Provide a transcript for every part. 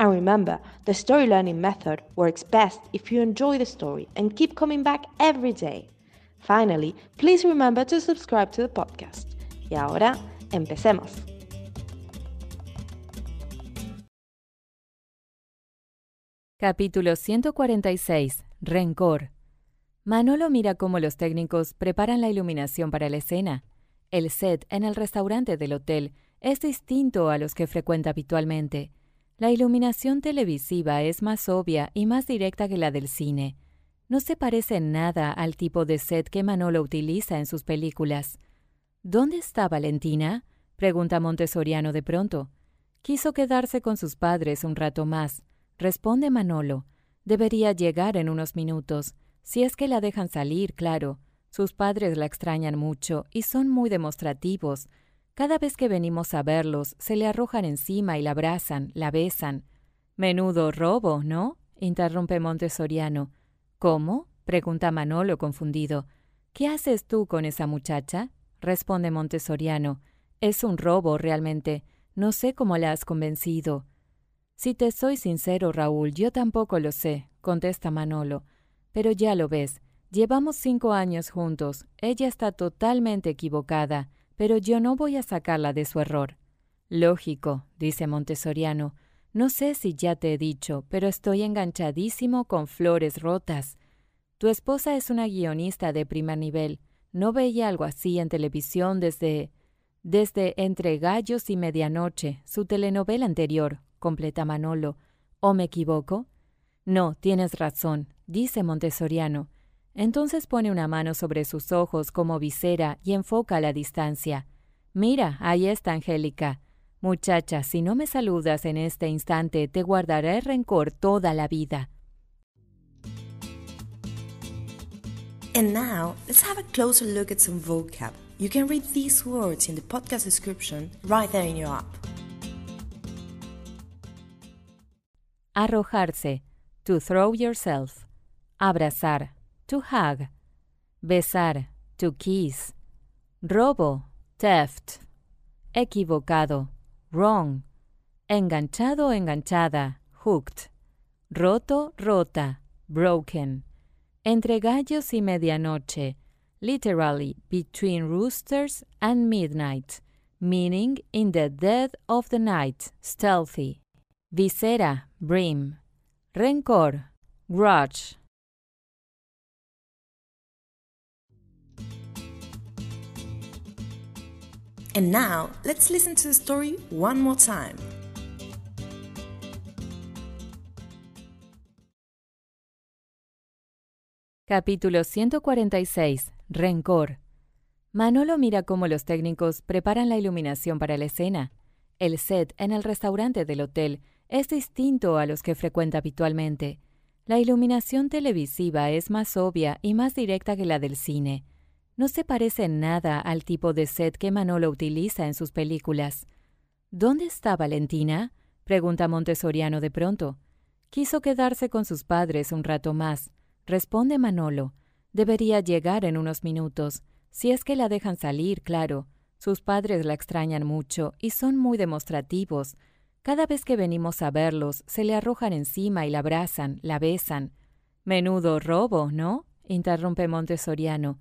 And remember, the story learning method works best if you enjoy the story and keep coming back every day. Finally, please remember to subscribe to the podcast. Y ahora, empecemos. Capítulo 146. Rencor. Manolo mira cómo los técnicos preparan la iluminación para la escena. El set en el restaurante del hotel es distinto a los que frecuenta habitualmente. La iluminación televisiva es más obvia y más directa que la del cine. No se parece en nada al tipo de set que Manolo utiliza en sus películas. ¿Dónde está Valentina? pregunta Montessoriano de pronto. Quiso quedarse con sus padres un rato más, responde Manolo. Debería llegar en unos minutos, si es que la dejan salir, claro. Sus padres la extrañan mucho y son muy demostrativos, cada vez que venimos a verlos, se le arrojan encima y la abrazan, la besan. Menudo robo, ¿no? interrumpe Montessoriano. ¿Cómo? pregunta Manolo confundido. ¿Qué haces tú con esa muchacha? responde Montessoriano. Es un robo realmente. No sé cómo la has convencido. Si te soy sincero, Raúl, yo tampoco lo sé, contesta Manolo. Pero ya lo ves, llevamos cinco años juntos. Ella está totalmente equivocada pero yo no voy a sacarla de su error. Lógico, dice Montessoriano. No sé si ya te he dicho, pero estoy enganchadísimo con flores rotas. Tu esposa es una guionista de primer nivel. No veía algo así en televisión desde. desde Entre Gallos y Medianoche, su telenovela anterior, completa Manolo. ¿O me equivoco? No, tienes razón, dice Montessoriano. Entonces pone una mano sobre sus ojos como visera y enfoca a la distancia. Mira, ahí está Angélica. Muchacha, si no me saludas en este instante, te guardaré rencor toda la vida. And now, let's have a closer look at some vocab. You can read these words in the podcast description right there in your app. Arrojarse. To throw yourself. Abrazar to hug, besar, to kiss, robo, theft, equivocado, wrong, enganchado, enganchada, hooked, roto, rota, broken, entre gallos y medianoche, literally between roosters and midnight, meaning in the dead of the night, stealthy, visera, brim, rencor, grudge, And now, let's listen to the story one more time. Capítulo 146. Rencor. Manolo mira cómo los técnicos preparan la iluminación para la escena. El set en el restaurante del hotel es distinto a los que frecuenta habitualmente. La iluminación televisiva es más obvia y más directa que la del cine. No se parece nada al tipo de set que Manolo utiliza en sus películas. ¿Dónde está Valentina? pregunta Montessoriano de pronto. Quiso quedarse con sus padres un rato más, responde Manolo. Debería llegar en unos minutos, si es que la dejan salir, claro. Sus padres la extrañan mucho y son muy demostrativos. Cada vez que venimos a verlos, se le arrojan encima y la abrazan, la besan. Menudo robo, ¿no? interrumpe Montessoriano.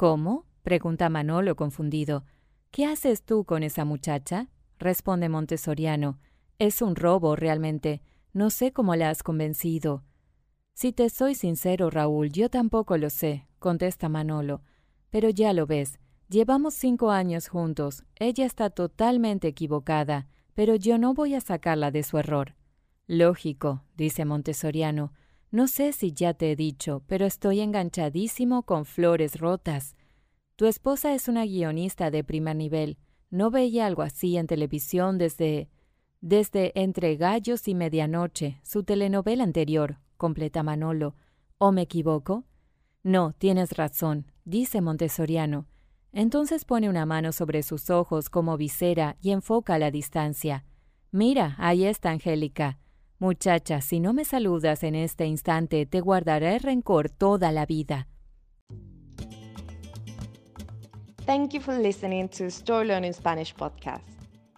¿Cómo? pregunta Manolo confundido. ¿Qué haces tú con esa muchacha? responde Montessoriano. Es un robo realmente. No sé cómo la has convencido. Si te soy sincero, Raúl, yo tampoco lo sé, contesta Manolo. Pero ya lo ves, llevamos cinco años juntos. Ella está totalmente equivocada, pero yo no voy a sacarla de su error. Lógico, dice Montessoriano. No sé si ya te he dicho, pero estoy enganchadísimo con flores rotas. Tu esposa es una guionista de primer nivel. No veía algo así en televisión desde... desde Entre Gallos y Medianoche, su telenovela anterior, completa Manolo. ¿O me equivoco? No, tienes razón, dice Montessoriano. Entonces pone una mano sobre sus ojos como visera y enfoca a la distancia. Mira, ahí está Angélica. Muchacha, si no me saludas en este instante, te guardaré rencor toda la vida. Thank you for listening to Story Learning Spanish podcast.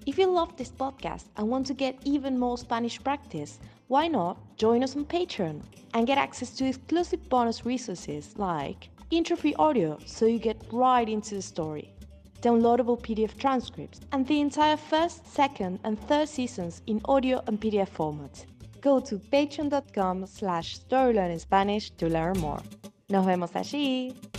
If you love this podcast and want to get even more Spanish practice, why not join us on Patreon and get access to exclusive bonus resources like intro-free audio so you get right into the story, downloadable PDF transcripts, and the entire first, second, and third seasons in audio and PDF format. Go to patreon.com slash storylearningspanish to learn more. Nos vemos allí.